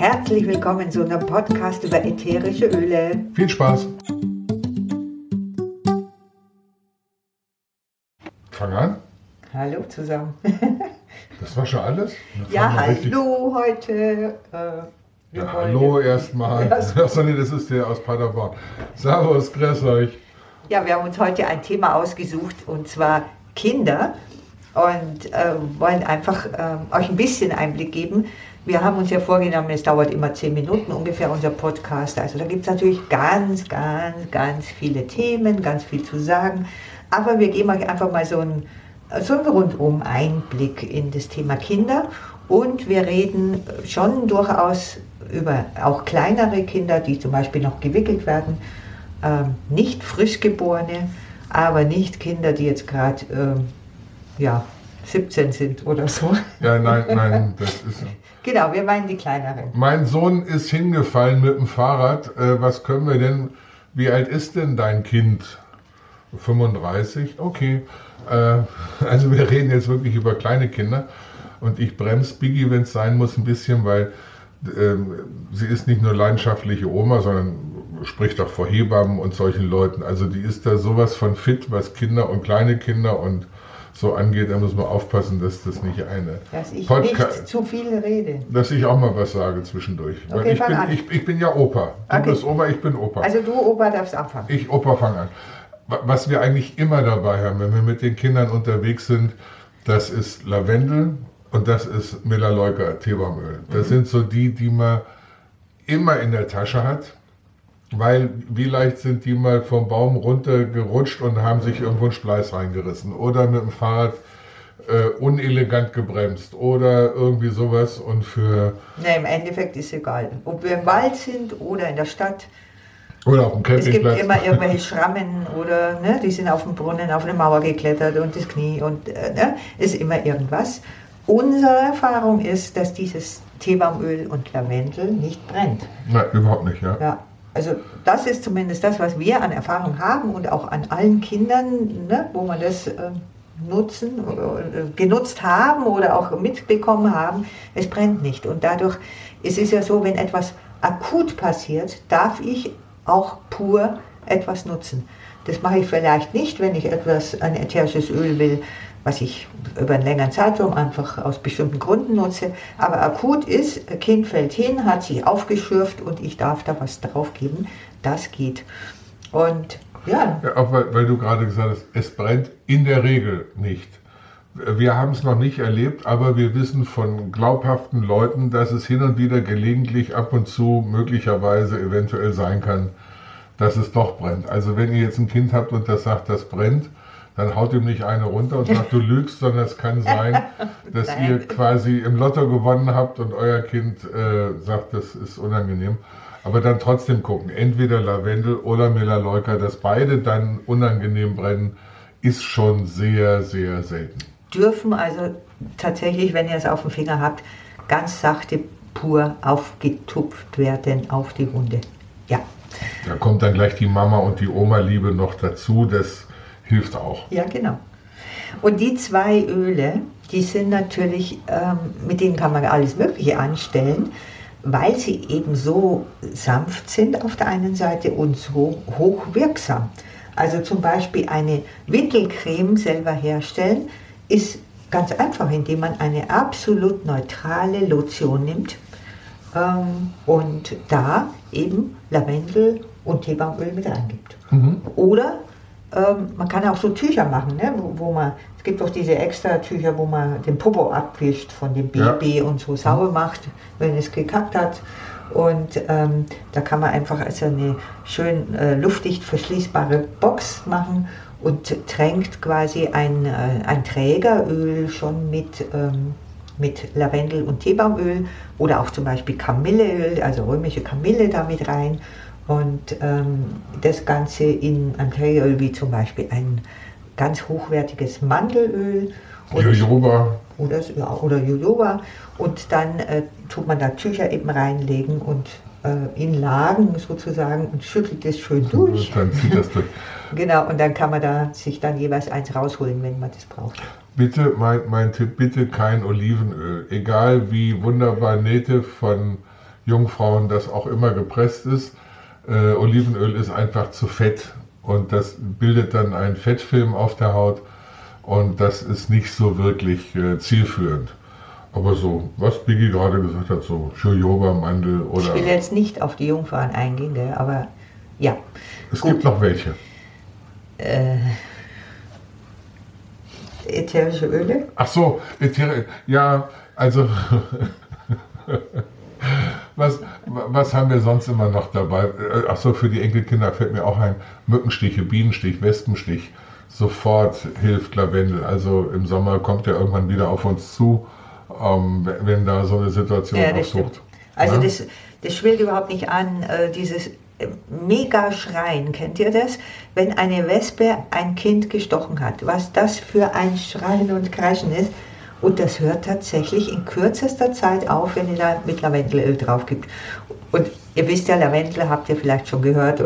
Herzlich willkommen zu einem Podcast über ätherische Öle. Viel Spaß. Fang an. Hallo zusammen. Das war schon alles? Ja, hallo heute. Äh, Ja, hallo erstmal. Nee, das ist der aus Paderborn. Servus, grüß euch. Ja, wir haben uns heute ein Thema ausgesucht und zwar Kinder und äh, wollen einfach äh, euch ein bisschen Einblick geben. Wir haben uns ja vorgenommen, es dauert immer zehn Minuten ungefähr unser Podcast. Also da gibt es natürlich ganz, ganz, ganz viele Themen, ganz viel zu sagen. Aber wir geben euch einfach mal so einen, so einen rundum Einblick in das Thema Kinder und wir reden schon durchaus über auch kleinere Kinder, die zum Beispiel noch gewickelt werden ähm, nicht Frischgeborene, aber nicht Kinder, die jetzt gerade ähm, ja, 17 sind oder so. Ja, nein, nein, das ist. Genau, wir meinen die kleineren. Mein Sohn ist hingefallen mit dem Fahrrad. Äh, was können wir denn? Wie alt ist denn dein Kind? 35? Okay. Äh, also wir reden jetzt wirklich über kleine Kinder. Und ich bremse Biggie, wenn es sein muss, ein bisschen, weil ähm, sie ist nicht nur leidenschaftliche Oma, sondern spricht auch vor Hebammen und solchen Leuten. Also die ist da sowas von fit, was Kinder und kleine Kinder und so angeht. Da muss man aufpassen, dass das nicht eine Dass ich Podca- nicht zu viel rede. dass ich auch mal was sage zwischendurch. Weil Okay, ich, fang bin, an. ich, ich bin ja Opa. Du Okay. bist Oma, ich bin Opa. Also du, Opa, darfst anfangen. ich, Opa, fang an. Wa- Was wir eigentlich immer dabei haben, wenn wir mit den Kindern unterwegs sind, das ist Lavendel und das ist Melaleuca Teebaumöl. Das sind so die, die man immer in der Tasche hat. Weil wie leicht sind die mal vom Baum runtergerutscht und haben sich irgendwo einen Spleiß reingerissen. Oder mit dem Fahrrad äh, unelegant gebremst. Oder irgendwie sowas. Und für Ne, im Endeffekt ist egal. Ob wir im Wald sind oder in der Stadt. Oder auf dem Es gibt Campingplatz. immer irgendwelche Schrammen oder ne, die sind auf dem Brunnen, auf eine Mauer geklettert und das Knie und äh, ne, ist immer irgendwas. Unsere Erfahrung ist, dass dieses Teebaumöl und Lavendel nicht brennt. Nein, überhaupt nicht, ja. Ja, also das ist zumindest das, was wir an Erfahrung haben und auch an allen Kindern, ne, wo man das äh, nutzen, äh, genutzt haben oder auch mitbekommen haben, es brennt nicht. Und dadurch es ist ja so, wenn etwas akut passiert, darf ich auch pur etwas nutzen. Das mache ich vielleicht nicht, wenn ich etwas, ein ätherisches Öl will, was ich über einen längeren Zeitraum einfach aus bestimmten Gründen nutze. Aber akut ist, Kind fällt hin, hat sich aufgeschürft und ich darf da was draufgeben. Das geht. Und ja, ja auch weil, weil du gerade gesagt hast, es brennt in der Regel nicht. Wir haben es noch nicht erlebt, aber wir wissen von glaubhaften Leuten, dass es hin und wieder gelegentlich ab und zu möglicherweise eventuell sein kann, dass es doch brennt. Also wenn ihr jetzt ein Kind habt und das sagt, das brennt, dann haut ihm nicht eine runter und sagt, du lügst, sondern es kann sein, dass ihr quasi im Lotto gewonnen habt und euer Kind äh, sagt, das ist unangenehm. Aber dann trotzdem gucken, entweder Lavendel oder Melaleuca, dass beide dann unangenehm brennen, ist schon sehr, sehr selten. dürfen also tatsächlich, wenn ihr es auf dem Finger habt, ganz sachte pur aufgetupft werden auf die Wunde. Ja, Da kommt dann gleich die Mama und die Oma-Liebe noch dazu, das hilft auch. Ja, genau. Und die zwei Öle, die sind natürlich, ähm, mit denen kann man alles Mögliche anstellen, weil sie eben so sanft sind auf der einen Seite und so hochwirksam. Also zum Beispiel eine Wickelcreme selber herstellen, ist ganz einfach, indem man eine absolut neutrale Lotion nimmt ähm, und da eben Lavendel und Teebaumöl mit reingibt. Oder ähm, man kann auch so Tücher machen, ne? wo, wo man, es gibt auch diese extra Tücher, wo man den Popo abwischt von dem Ja. Baby und so sauber macht, wenn es gekackt hat. Und ähm, da kann man einfach also eine schön äh, luftdicht verschließbare Box machen und tränkt quasi ein, äh, ein Trägeröl schon mit, ähm, mit Lavendel und Teebaumöl oder auch zum Beispiel Kamilleöl, also römische Kamille damit rein. Und ähm, das Ganze in Trägeröl wie zum Beispiel ein ganz hochwertiges Mandelöl. Und- Jojoba, oder, ja, oder Jojoba. Und dann äh, tut man da Tücher eben reinlegen und äh, in Lagen sozusagen und schüttelt es schön durch. dann zieht das durch. Genau, und dann kann man da sich dann jeweils eins rausholen, wenn man das braucht. Bitte, mein, mein Tipp, bitte kein Olivenöl. Egal wie wunderbar Nähte von Jungfrauen, das auch immer gepresst ist. Äh, Olivenöl ist einfach zu fett und das bildet dann einen Fettfilm auf der Haut und das ist nicht so wirklich äh, zielführend. Aber so, was Biggie gerade gesagt hat, so Jojoba, Mandel oder. Ich will jetzt nicht auf die Jungfrauen eingehen, gell, aber ja. Es Gut. gibt noch welche. Äh, ätherische Öle? Ach so, ätherische, ja, also. was, was haben wir sonst immer noch dabei? Äh, ach so, für die Enkelkinder fällt mir auch ein Mückenstiche, Bienenstich, Wespenstich. Sofort hilft Lavendel. Also im Sommer kommt er irgendwann wieder auf uns zu, ähm, wenn da so eine Situation ja, aufsucht. Also ja? das, das schwillt überhaupt nicht an, äh, dieses mega Schreien. Kennt ihr das? Wenn eine Wespe ein Kind gestochen hat, was das für ein Schreien und Kreischen ist. Und das hört tatsächlich in kürzester Zeit auf, wenn ihr da mit Lavendelöl drauf gibt. Und ihr wisst ja, Lavendel habt ihr vielleicht schon gehört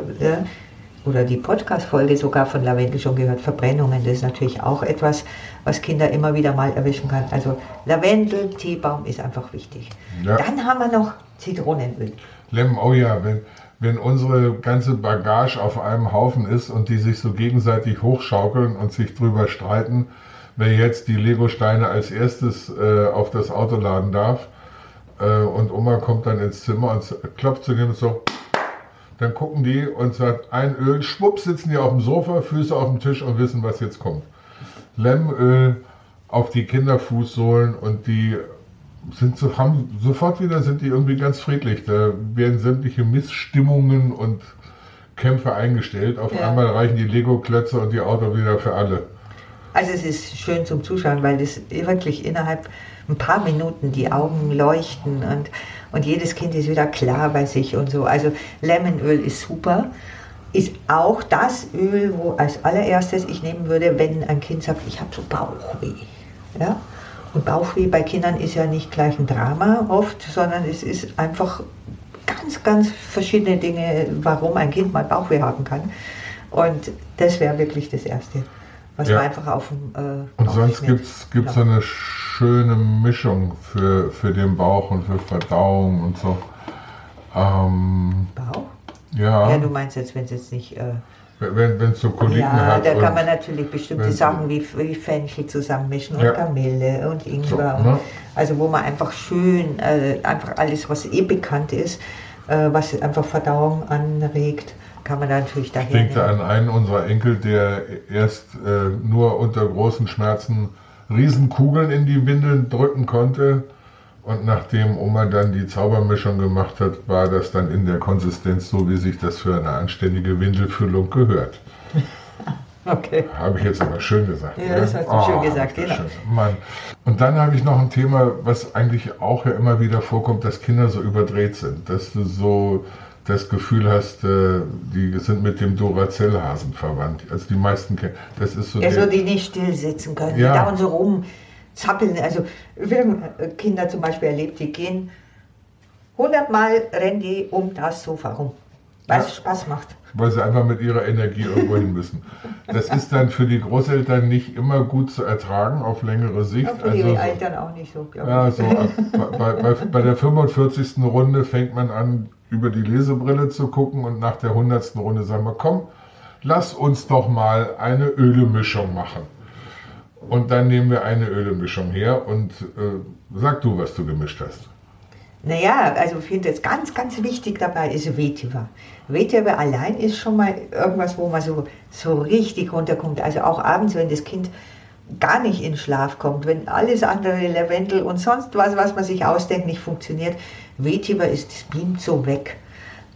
oder, die Podcast-Folge sogar von Lavendel schon gehört. Verbrennungen, das ist natürlich auch etwas, was Kinder immer wieder mal erwischen kann. Also Lavendel, Teebaum ist einfach wichtig. Ja. Dann haben wir noch Zitronenöl. Lemon, oh ja, wenn, wenn unsere ganze Bagage auf einem Haufen ist und die sich so gegenseitig hochschaukeln und sich drüber streiten, wer jetzt die Lego-Steine als erstes äh, auf das Auto laden darf. Äh, und Oma kommt dann ins Zimmer und klopft zu dem so. Dann gucken die und sagt, ein Öl, schwupp, sitzen die auf dem Sofa, Füße auf dem Tisch und wissen, was jetzt kommt. Lemmöl auf die Kinderfußsohlen und die sind so, haben sofort wieder sind die irgendwie ganz friedlich. Da werden sämtliche Missstimmungen und Kämpfe eingestellt. Auf ja. einmal reichen die Lego-Klötze und die Auto wieder für alle. Also es ist schön zum Zuschauen, weil das wirklich innerhalb ein paar Minuten die Augen leuchten und, und jedes Kind ist wieder klar bei sich und so. Also Lemonöl ist super. Ist auch das Öl, wo als allererstes ich nehmen würde, wenn ein Kind sagt, ich habe so Bauchweh. Ja? Und Bauchweh bei Kindern ist ja nicht gleich ein Drama oft, sondern es ist einfach ganz, ganz verschiedene Dinge, warum ein Kind mal Bauchweh haben kann. Und das wäre wirklich das Erste, was ja. man einfach auf dem äh, Und sonst gibt es so eine schöne Mischung für, für den Bauch und für Verdauung und so. Ähm, Bauch? Ja. Ja, du meinst jetzt, wenn es jetzt nicht. Äh, wenn es so Koliken ja, hat. Ja, da kann man natürlich bestimmte Sachen wie, wie Fenchel zusammenmischen und ja. Kamille und Ingwer. So, ne? Also wo man einfach schön, äh, einfach alles, was eh bekannt ist, äh, was einfach Verdauung anregt, kann man natürlich daher Ich denke an einen unserer Enkel, der erst äh, nur unter großen Schmerzen Riesenkugeln in die Windeln drücken konnte und nachdem Oma dann die Zaubermischung gemacht hat, war das dann in der Konsistenz so, wie sich das für eine anständige Windelfüllung gehört. Okay. Habe ich jetzt aber schön gesagt. Ja, das hast du oh, schön gesagt, genau. Schön. Mann. Und dann habe ich noch ein Thema, was eigentlich auch ja immer wieder vorkommt, dass Kinder so überdreht sind. Dass du so das Gefühl hast, äh, die sind mit dem Duracell-Hasen verwandt. Also die meisten Kinder. Das ist so. Ja, so die nicht still sitzen können, ja. die dauernd so rum zappeln. Also wir haben Kinder zum Beispiel erlebt, die gehen hundertmal rennen die um das Sofa rum, weil es Spaß macht. Weil sie einfach mit ihrer Energie irgendwo hin müssen. Das ist dann für die Großeltern nicht immer gut zu ertragen auf längere Sicht. Und für also die Eltern auch nicht so, glaube ja, ich. So, bei, bei, bei der 45. Runde fängt man an, über die Lesebrille zu gucken und nach der 100. Runde sagen wir, komm, lass uns doch mal eine Ölemischung machen. Und dann nehmen wir eine Ölemischung her und äh, sag du, was du gemischt hast. Naja, also ich finde es ganz, ganz wichtig dabei ist Vetiver. Vetiver allein ist schon mal irgendwas, wo man so, so richtig runterkommt. Also auch abends, wenn das Kind gar nicht in Schlaf kommt, wenn alles andere, Lavendel und sonst was, was man sich ausdenkt, nicht funktioniert. Vetiver ist, das beamt so weg.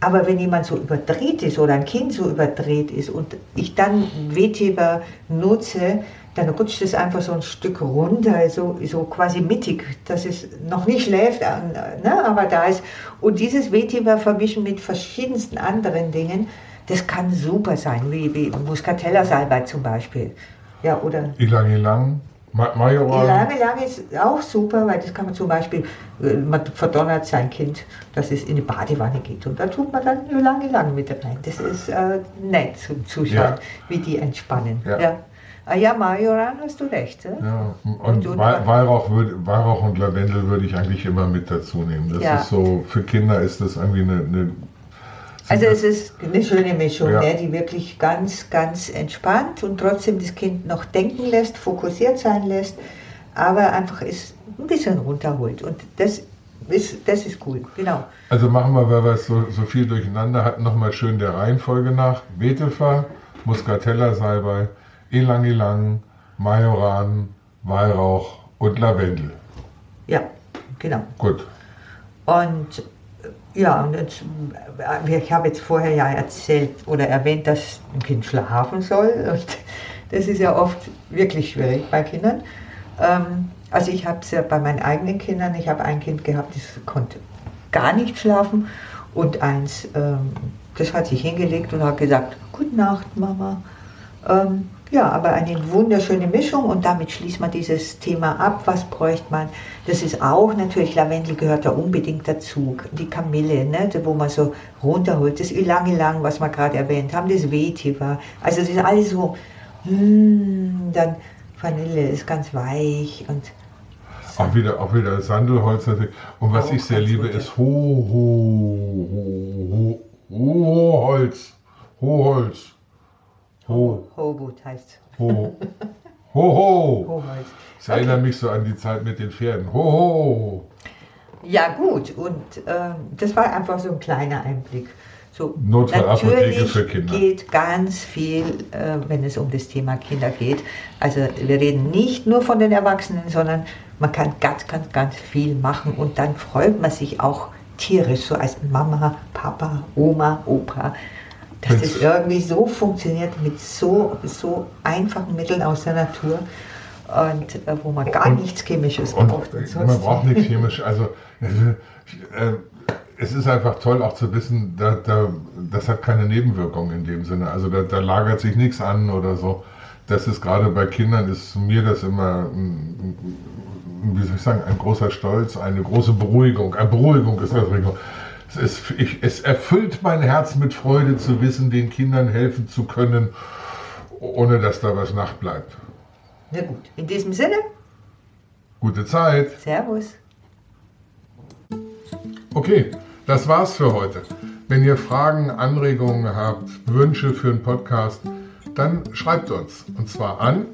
Aber wenn jemand so überdreht ist oder ein Kind so überdreht ist und ich dann Vetiver nutze, dann rutscht es einfach so ein Stück runter, so, so quasi mittig, dass es noch nicht schläft, äh, ne, aber da ist. Und dieses Vetiver vermischen mit verschiedensten anderen Dingen, das kann super sein, wie, wie Muscatella-Salbei zum Beispiel. Ja, oder Ilang Ilang, Majoran. Ilang Ilang ist auch super, weil das kann man zum Beispiel, äh, man verdonnert sein Kind, dass es in die Badewanne geht und da tut man dann Ilang Ilang mit rein. Das ist äh, nett zum Zuschauen, ja. wie die entspannen. Ja. ja. Ah ja, Majoran hast du recht. Ja? Ja, und, Und- und- Wei- Weihrauch, würd, Weihrauch und Lavendel würde ich eigentlich immer mit dazu nehmen. Das Ja. ist so, für Kinder ist das irgendwie eine. eine Also es ist eine schöne Mischung, Ja. ne, die wirklich ganz, ganz entspannt und trotzdem das Kind noch denken lässt, fokussiert sein lässt, aber einfach ist ein bisschen runterholt. Und das ist, das ist cool, genau. Also machen wir, weil wir es so, so viel durcheinander hatten, nochmal schön der Reihenfolge nach. Vetiver, Muscatella Salbei, Elang Elang, Majoran, Weihrauch und Lavendel. Ja, genau. Gut. Und ja, und jetzt, äh, ich habe jetzt vorher ja erzählt oder erwähnt, dass ein Kind schlafen soll. Und das ist ja oft wirklich schwierig bei Kindern. Ähm, also ich habe es ja bei meinen eigenen Kindern, ich habe ein Kind gehabt, das konnte gar nicht schlafen und eins, ähm, das hat sich hingelegt und hat gesagt, Gute Nacht, Mama. Ja, aber eine wunderschöne Mischung und damit schließt man dieses Thema ab. Was bräuchte man? Das ist auch natürlich, Lavendel gehört da unbedingt dazu. Die Kamille, ne, wo man so runterholt. Das Ilang Ilang, was wir gerade erwähnt haben, das Vetiver. Also das ist alles so, mm, dann Vanille ist ganz weich und Auch wieder, auch wieder Sandelholz natürlich. Und was Auch ich sehr liebe, gut, ist Ho, Ho, Ho, Ho, Hoholz. Hoholz. Ho, Hogut heißt Ho, Ho, Ho. Hoholz. Das erinnert mich so an die Zeit mit den Pferden. Ho, ho. Ja gut, und ähm, das war einfach so ein kleiner Einblick. So, natürlich für Kinder. geht ganz viel, äh, wenn es um das Thema Kinder geht. Also wir reden nicht nur von den Erwachsenen, sondern man kann ganz, ganz, ganz viel machen und dann freut man sich auch tierisch, so als Mama, Papa, Oma, Opa, dass das irgendwie so funktioniert mit so, so einfachen Mitteln aus der Natur und äh, wo man gar Und- nichts Chemisches Und braucht. und man braucht nichts chemisch. Also äh, es ist einfach toll auch zu wissen, da, da, das hat keine Nebenwirkungen in dem Sinne. Also da, da lagert sich nichts an oder so. Das ist gerade bei Kindern, ist mir das immer, ein- wie soll ich sagen, ein großer Stolz, eine große Beruhigung. Eine Beruhigung ist das Richtung. Es, ist, ich, es erfüllt mein Herz mit Freude zu wissen, den Kindern helfen zu können, ohne dass da was nachbleibt. Na gut, in diesem Sinne, Gute Zeit. Servus. Okay, das war's für heute. Wenn ihr Fragen, Anregungen habt, Wünsche für einen Podcast, dann schreibt uns. Und zwar an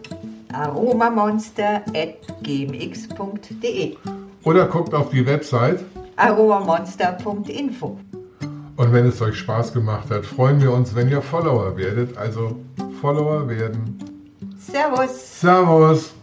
aromamonster.gmx.de oder guckt auf die Website. aromamonster.info Und wenn es euch Spaß gemacht hat, freuen wir uns, wenn ihr Follower werdet. Also Follower werden. Servus. Servus!